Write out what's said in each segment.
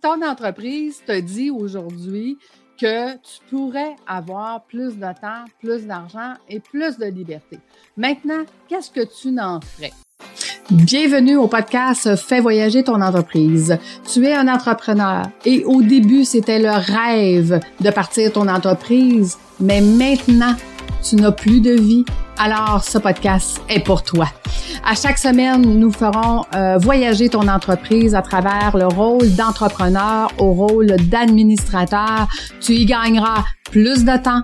Ton entreprise te dit aujourd'hui que tu pourrais avoir plus de temps, plus d'argent et plus de liberté. Maintenant, qu'est-ce que tu n'en ferais? Bienvenue au podcast Fais voyager ton entreprise. Tu es un entrepreneur et au début, c'était le rêve de partir ton entreprise, mais maintenant, tu n'as plus de vie. Alors, ce podcast est pour toi. À chaque semaine, nous ferons euh, voyager ton entreprise à travers le rôle d'entrepreneur au rôle d'administrateur. Tu y gagneras plus de temps,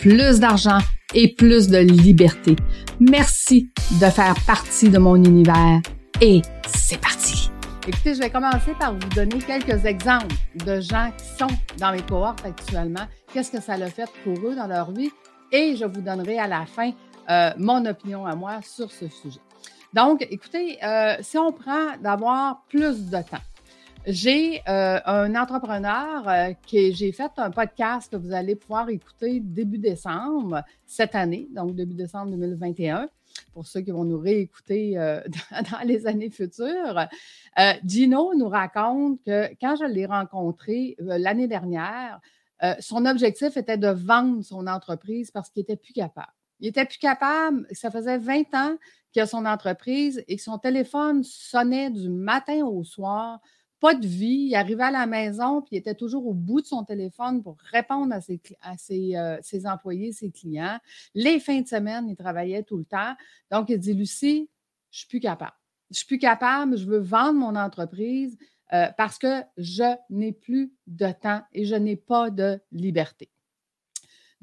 plus d'argent et plus de liberté. Merci de faire partie de mon univers et c'est parti. Écoutez, je vais commencer par vous donner quelques exemples de gens qui sont dans mes cohortes actuellement. Qu'est-ce que ça a fait pour eux dans leur vie? Et je vous donnerai à la fin euh, mon opinion à moi sur ce sujet. Donc, écoutez, euh, si on prend d'avoir plus de temps, j'ai euh, un entrepreneur euh, qui j'ai fait un podcast que vous allez pouvoir écouter début décembre cette année, donc début décembre 2021, pour ceux qui vont nous réécouter dans, les années futures. Gino nous raconte que quand je l'ai rencontré l'année dernière, son objectif était de vendre son entreprise parce qu'il n'était plus capable. Il n'était plus capable, ça faisait 20 ans qu'il a son entreprise et que son téléphone sonnait du matin au soir, pas de vie. Il arrivait à la maison, puis il était toujours au bout de son téléphone pour répondre à ses, à ses, euh, ses employés, ses clients. Les fins de semaine, il travaillait tout le temps. Donc, il dit, Lucie, je ne suis plus capable. Je ne suis plus capable, je veux vendre mon entreprise euh, parce que je n'ai plus de temps et je n'ai pas de liberté.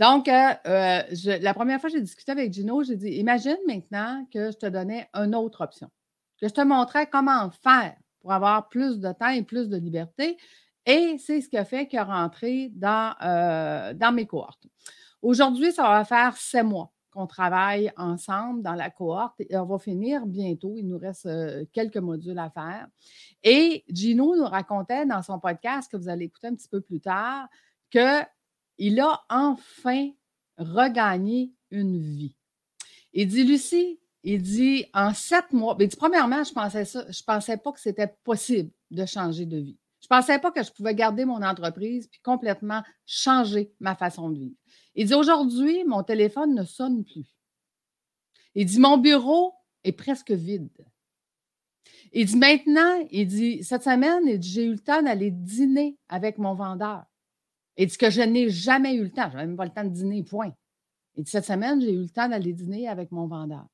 Donc, euh, euh, la première fois que j'ai discuté avec Gino, j'ai dit Imagine maintenant que je te donnais une autre option, que je te montrais comment faire pour avoir plus de temps et plus de liberté. Et c'est ce qui a fait qu'il a rentré dans, euh, dans mes cohortes. Aujourd'hui, ça va faire sept mois qu'on travaille ensemble dans la cohorte et on va finir bientôt. Il nous reste quelques modules à faire. Et Gino nous racontait dans son podcast que vous allez écouter un petit peu plus tard que il a enfin regagné une vie. Il dit, Lucie, il dit, en sept mois, il dit, premièrement, je pensais ça, je pensais pas que c'était possible de changer de vie. Je pensais pas que je pouvais garder mon entreprise puis complètement changer ma façon de vivre. Il dit, aujourd'hui, mon téléphone ne sonne plus. Il dit, mon bureau est presque vide. Il dit, maintenant, il dit, cette semaine, j'ai eu le temps d'aller dîner avec mon vendeur. Il dit que je n'ai jamais eu le temps. Je n'avais même pas le temps de dîner, point. Il dit cette semaine, j'ai eu le temps d'aller dîner avec mon vendeur.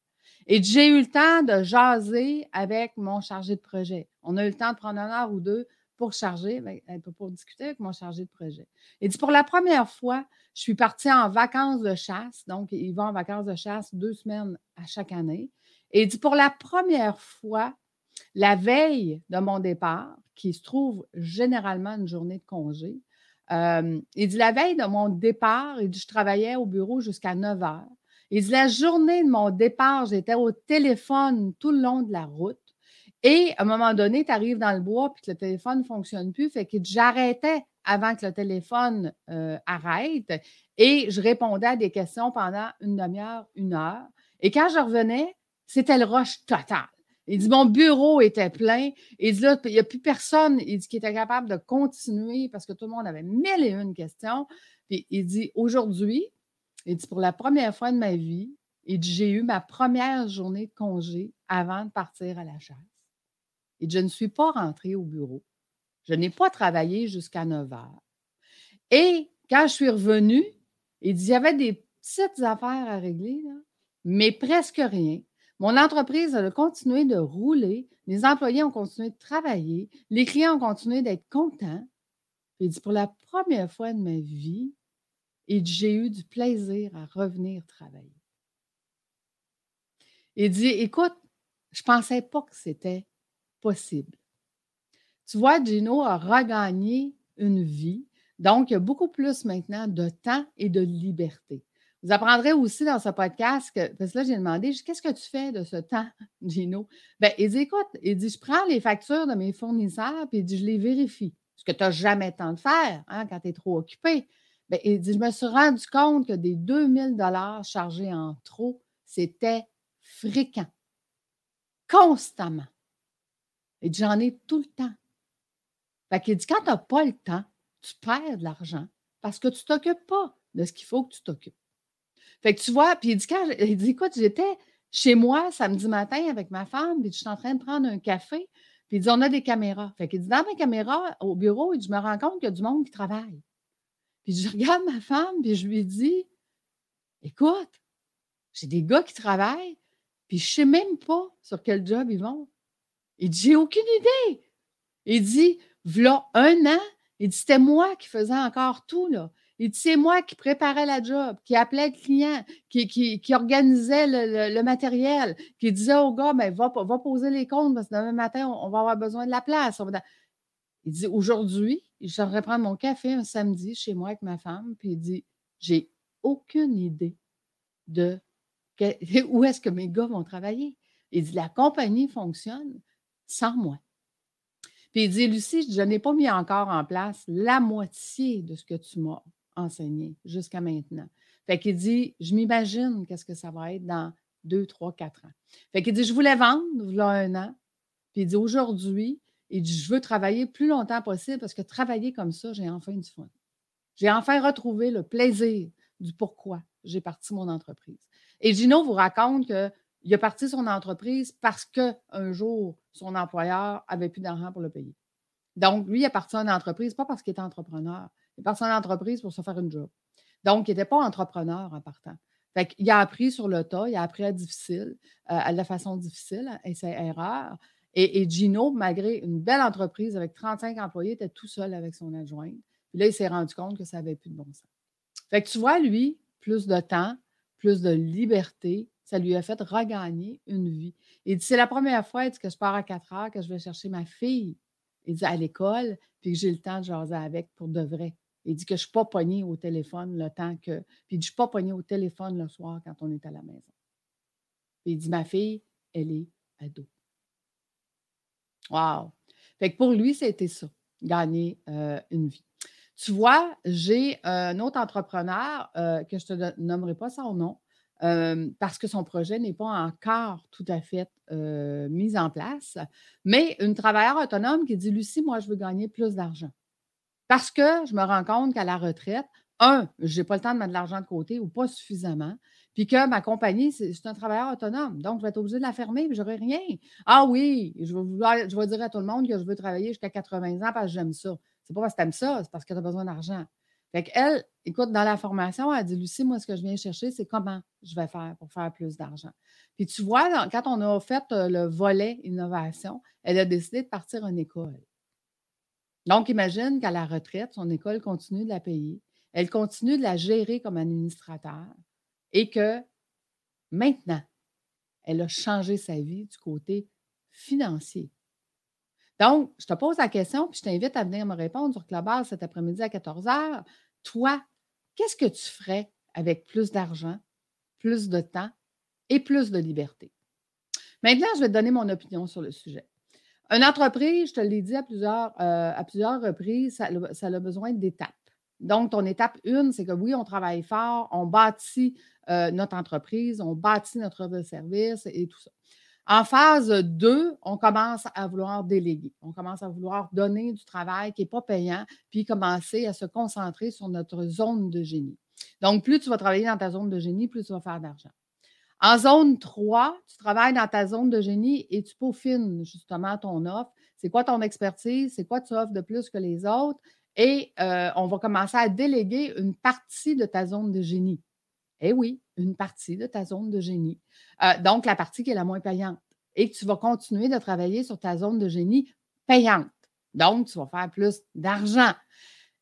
Et j'ai eu le temps de jaser avec mon chargé de projet. On a eu le temps de prendre une heure ou deux pour charger, ben, pour discuter avec mon chargé de projet. Il dit pour la première fois, je suis partie en vacances de chasse. Donc, il va en vacances de chasse deux semaines à chaque année. Et il dit pour la première fois, la veille de mon départ, qui se trouve généralement une journée de congé, il dit la veille de mon départ, il dit je travaillais au bureau jusqu'à 9 heures. Il dit la journée de mon départ, j'étais au téléphone tout le long de la route. Et à un moment donné, tu arrives dans le bois puis que le téléphone ne fonctionne plus. Fait que j'arrêtais avant que le téléphone arrête et je répondais à des questions pendant une demi-heure, une heure. Et quand je revenais, c'était le rush total. Il dit Mon bureau était plein. Il dit Là, il n'y a plus personne il dit, qui était capable de continuer parce que tout le monde avait mille et une questions. Puis il dit Aujourd'hui, il dit Pour la première fois de ma vie, il dit J'ai eu ma première journée de congé avant de partir à la chasse. Il dit Je ne suis pas rentrée au bureau. Je n'ai pas travaillé jusqu'à 9 heures. Et quand je suis revenue, il dit Il y avait des petites affaires à régler, mais presque rien. Mon entreprise a continué de rouler, les employés ont continué de travailler, les clients ont continué d'être contents. Il dit, pour la première fois de ma vie, j'ai eu du plaisir à revenir travailler. Il dit, écoute, je ne pensais pas que c'était possible. Tu vois, Gino a regagné une vie, donc il y a beaucoup plus maintenant de temps et de liberté. Vous apprendrez aussi dans ce podcast que, parce que là, j'ai demandé, qu'est-ce que tu fais de ce temps, Gino? Bien, il dit, écoute, il dit, je prends les factures de mes fournisseurs, puis il dit, je les vérifie. Ce que tu n'as jamais le temps de faire hein, quand tu es trop occupé. Bien, il dit, je me suis rendu compte que des 2000 dollars chargés en trop, c'était fréquent, constamment. Et j'en ai tout le temps. Fait qu'il dit, quand tu n'as pas le temps, tu perds de l'argent parce que tu ne t'occupes pas de ce qu'il faut que tu t'occupes. Fait que tu vois, puis il dit, quand, il dit, écoute, j'étais chez moi samedi matin avec ma femme, puis je suis en train de prendre un café, puis il dit, on a des caméras. Fait qu'il dit, dans mes caméras, au bureau, je me rends compte qu'il y a du monde qui travaille. Puis je regarde ma femme, puis je lui dis, écoute, j'ai des gars qui travaillent, puis je sais même pas sur quel job ils vont. Il dit, j'ai aucune idée. Il dit, voilà un an, il dit, c'était moi qui faisais encore tout, là. Il dit, c'est moi qui préparais la job, qui appelait le client, qui, qui, organisait le, matériel, qui disait au gars, ben, va, poser les comptes parce que demain matin, on, va avoir besoin de la place. Il dit, aujourd'hui, j'aimerais prendre mon café un samedi chez moi avec ma femme, puis il dit, j'ai aucune idée de où est-ce que mes gars vont travailler. Il dit, la compagnie fonctionne sans moi. Puis il dit, Lucie, je n'ai pas mis encore en place la moitié de ce que tu m'as enseigné jusqu'à maintenant. Fait qu'il dit, je m'imagine qu'est-ce que ça va être dans deux, trois, quatre ans. Fait qu'il dit, je voulais vendre, voilà un an. Puis il dit, aujourd'hui, il dit, je veux travailler le plus longtemps possible parce que travailler comme ça, j'ai enfin du fun. J'ai enfin retrouvé le plaisir du pourquoi j'ai parti mon entreprise. Et Gino vous raconte qu'il a parti son entreprise parce qu'un jour, son employeur avait plus d'argent pour le payer. Donc, lui, il a parti son entreprise, pas parce qu'il était entrepreneur, il est parti son entreprise pour se faire une job. Donc, il n'était pas entrepreneur en partant. Fait il a appris sur le tas, il a appris à difficile, euh, à la façon difficile, et ses erreurs. Et, Gino, malgré une belle entreprise avec 35 employés, était tout seul avec son adjointe. Puis là, il s'est rendu compte que ça n'avait plus de bon sens. Fait que tu vois, lui, plus de temps, plus de liberté, ça lui a fait regagner une vie. Il dit c'est la première fois que je pars à 4 heures, que je vais chercher ma fille il dit, à l'école, puis que j'ai le temps de jaser avec pour de vrai. Il dit que je ne suis pas pogné au téléphone le temps que. Puis je ne suis pas pogné au téléphone le soir quand on est à la maison. Puis il dit Ma fille, elle est ado. Wow! Fait que pour lui, c'était ça, gagner euh, une vie. Tu vois, j'ai un autre entrepreneur euh, que je ne te nommerai pas son nom, parce que son projet n'est pas encore tout à fait mis en place, mais une travailleuse autonome qui dit Lucie, moi, je veux gagner plus d'argent. Parce que je me rends compte qu'à la retraite, un, je n'ai pas le temps de mettre de l'argent de côté ou pas suffisamment, puis que ma compagnie, c'est un travailleur autonome. Donc, je vais être obligée de la fermer, puis je n'aurai rien. Ah oui, je vais, je vais dire à tout le monde que je veux travailler jusqu'à 80 ans parce que j'aime ça. C'est pas parce que tu aimes ça, c'est parce que tu as besoin d'argent. Fait qu'elle, écoute, dans la formation, elle dit Lucie, moi, ce que je viens chercher, c'est comment je vais faire pour faire plus d'argent. Puis tu vois, quand on a fait euh, le volet innovation, elle a décidé de partir en école. Donc, imagine qu'à la retraite, son école continue de la payer. Elle continue de la gérer comme administrateur et que maintenant, elle a changé sa vie du côté financier. Donc, je te pose la question, puis je t'invite à venir me répondre sur Clubhouse cet après-midi à 14 h. Toi, qu'est-ce que tu ferais avec plus d'argent, plus de temps et plus de liberté? Maintenant, je vais te donner mon opinion sur le sujet. Une entreprise, je te l'ai dit à plusieurs, euh, à plusieurs reprises, ça, a besoin d'étapes. Donc, ton étape une, c'est que oui, on travaille fort, on bâtit euh, notre entreprise, on bâtit notre service et tout ça. En phase 2, on commence à vouloir déléguer. On commence à vouloir donner du travail qui n'est pas payant, puis commencer à se concentrer sur notre zone de génie. Donc, plus tu vas travailler dans ta zone de génie, plus tu vas faire d'argent. En zone 3, tu travailles dans ta zone de génie et tu peaufines justement ton offre. C'est quoi ton expertise? C'est quoi tu offres de plus que les autres? Et euh, on va commencer à déléguer une partie de ta zone de génie. Eh oui, une partie de ta zone de génie. Euh, donc, la partie qui est la moins payante. Et tu vas continuer de travailler sur ta zone de génie payante. Donc, tu vas faire plus d'argent.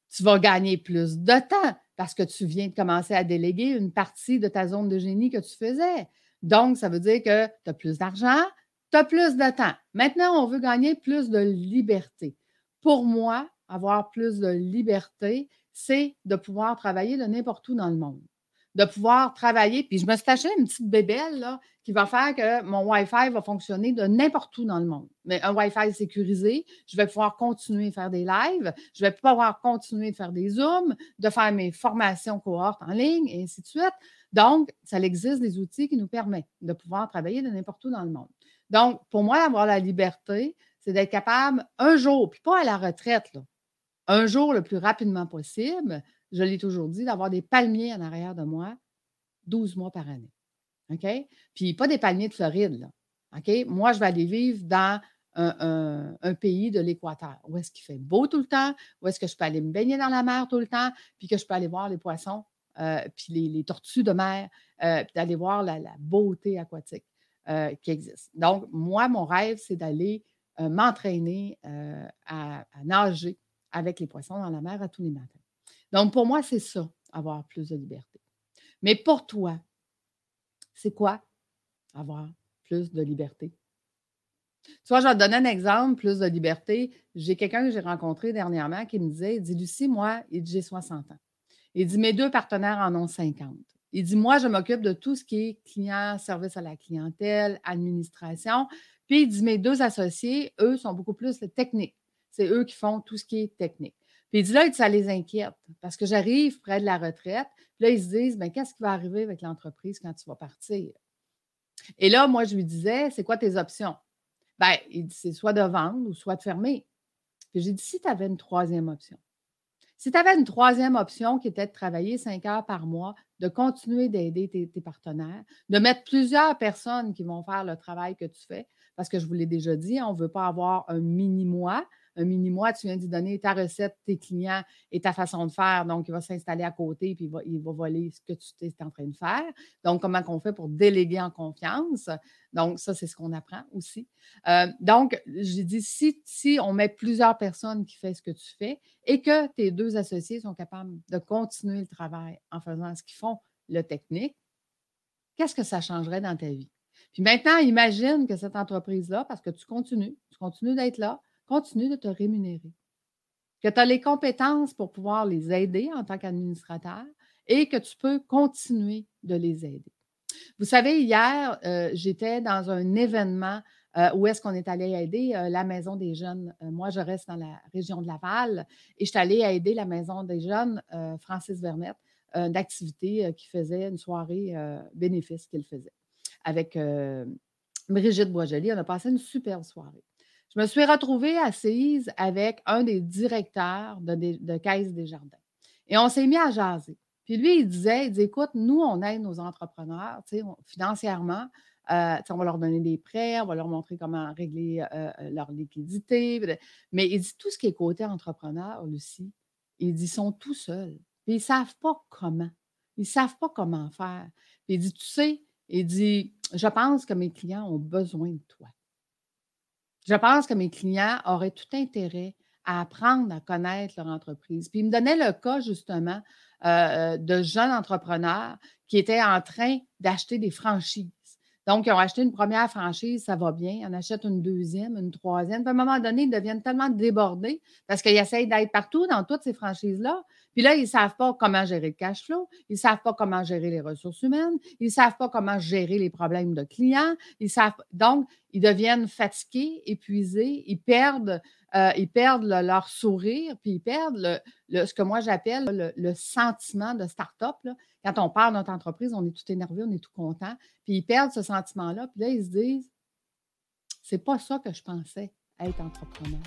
Tu vas gagner plus de temps parce que tu viens de commencer à déléguer une partie de ta zone de génie que tu faisais. Donc, ça veut dire que tu as plus d'argent, tu as plus de temps. Maintenant, on veut gagner plus de liberté. Pour moi, avoir plus de liberté, c'est de pouvoir travailler de n'importe où dans le monde de pouvoir travailler. Puis je me suis acheté une petite bébelle qui va faire que mon Wi-Fi va fonctionner de n'importe où dans le monde. Mais un Wi-Fi sécurisé, je vais pouvoir continuer à faire des lives, je vais pouvoir continuer de faire des Zooms, de faire mes formations cohortes en ligne et ainsi de suite. Donc, ça existe des outils qui nous permettent de pouvoir travailler de n'importe où dans le monde. Donc, pour moi, avoir la liberté, c'est d'être capable un jour, puis pas à la retraite, un jour le plus rapidement possible, je l'ai toujours dit, d'avoir des palmiers en arrière de moi 12 mois par année. OK? Puis pas des palmiers de Floride, là. OK? Moi, je vais aller vivre dans un, pays de l'Équateur, où est-ce qu'il fait beau tout le temps, où est-ce que je peux aller me baigner dans la mer tout le temps, puis que je peux aller voir les poissons, euh, puis les, tortues de mer, euh, puis d'aller voir la, beauté aquatique euh, qui existe. Donc, moi, mon rêve, c'est d'aller m'entraîner à, nager avec les poissons dans la mer à tous les matins. Donc, pour moi, c'est ça, avoir plus de liberté. Mais pour toi, c'est quoi avoir plus de liberté? Tu vois, je vais te donner un exemple, plus de liberté. J'ai quelqu'un que j'ai rencontré dernièrement qui me disait, il dit, Lucie, moi, j'ai 60 ans. Il dit, mes deux partenaires en ont 50. Il dit, moi, je m'occupe de tout ce qui est client, service à la clientèle, administration. Puis il dit, mes deux associés, eux, sont beaucoup plus techniques. C'est eux qui font tout ce qui est technique. Dit, là, ça les inquiète parce que j'arrive près de la retraite. Puis là, ils se disent, bien, qu'est-ce qui va arriver avec l'entreprise quand tu vas partir? Et là, moi, je lui disais, c'est quoi tes options? Bien, il dit, c'est soit de vendre ou soit de fermer. Puis j'ai dit, si tu avais une troisième option, si tu avais une troisième option qui était de travailler cinq heures par mois, de continuer d'aider tes, partenaires, de mettre plusieurs personnes qui vont faire le travail que tu fais, parce que je vous l'ai déjà dit, on ne veut pas avoir un mini-mois, un mini-mois, tu viens d'y donner ta recette, tes clients et ta façon de faire. Donc, il va s'installer à côté puis il va, voler ce que tu es en train de faire. Donc, comment on fait pour déléguer en confiance? Donc, ça, c'est ce qu'on apprend aussi. Euh, donc, j'ai dit, si, si on met plusieurs personnes qui font ce que tu fais et que tes deux associés sont capables de continuer le travail en faisant ce qu'ils font, le technique, qu'est-ce que ça changerait dans ta vie? Puis maintenant, imagine que cette entreprise-là, parce que tu continues, tu continues d'être là, continue de te rémunérer. Que tu as les compétences pour pouvoir les aider en tant qu'administrateur et que tu peux continuer de les aider. Vous savez, hier, euh, j'étais dans un événement euh, où est-ce qu'on est allé aider euh, la Maison des Jeunes. moi, je reste dans la région de Laval et je suis allée aider la Maison des Jeunes, Francis Vermette, d'activité qui faisait une soirée bénéfice qu'il faisait avec Brigitte Boisjoli. On a passé une superbe soirée. Je me suis retrouvée assise avec un des directeurs de, Caisse des Jardins. Et on s'est mis à jaser. Puis lui, il disait, il écoute, nous, on aide nos entrepreneurs financièrement. Euh, on va leur donner des prêts, on va leur montrer comment régler euh, euh, leur liquidité. Mais il dit, tout ce qui est côté entrepreneur, Lucie, il dit, ils sont tout seuls. Puis ils ne savent pas comment. Ils ne savent pas comment faire. Puis il dit, tu sais, il dit, je pense que mes clients ont besoin de toi. Je pense que mes clients auraient tout intérêt à apprendre à connaître leur entreprise. Puis il me donnait le cas justement euh, de jeunes entrepreneurs qui étaient en train d'acheter des franchises. Donc, ils ont acheté une première franchise, ça va bien. Ils en achètent une deuxième, une troisième. Puis à un moment donné, ils deviennent tellement débordés parce qu'ils essayent d'être partout dans toutes ces franchises-là. Puis là, ils ne savent pas comment gérer le cash flow, ils ne savent pas comment gérer les ressources humaines, ils ne savent pas comment gérer les problèmes de clients. Ils savent... Donc, ils deviennent fatigués, épuisés, ils perdent, euh, ils perdent leur sourire, puis ils perdent ce que moi j'appelle le, sentiment de start-up. Quand on parle de notre entreprise, on est tout énervé, on est tout content, puis ils perdent ce sentiment-là, puis là, ils se disent c'est pas ça que je pensais être entrepreneur.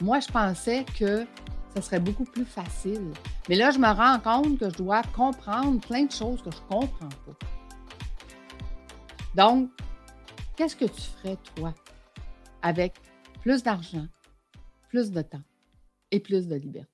Moi, je pensais que ce serait beaucoup plus facile. Mais là, je me rends compte que je dois comprendre plein de choses que je ne comprends pas. Donc, qu'est-ce que tu ferais, toi, avec plus d'argent, plus de temps et plus de liberté?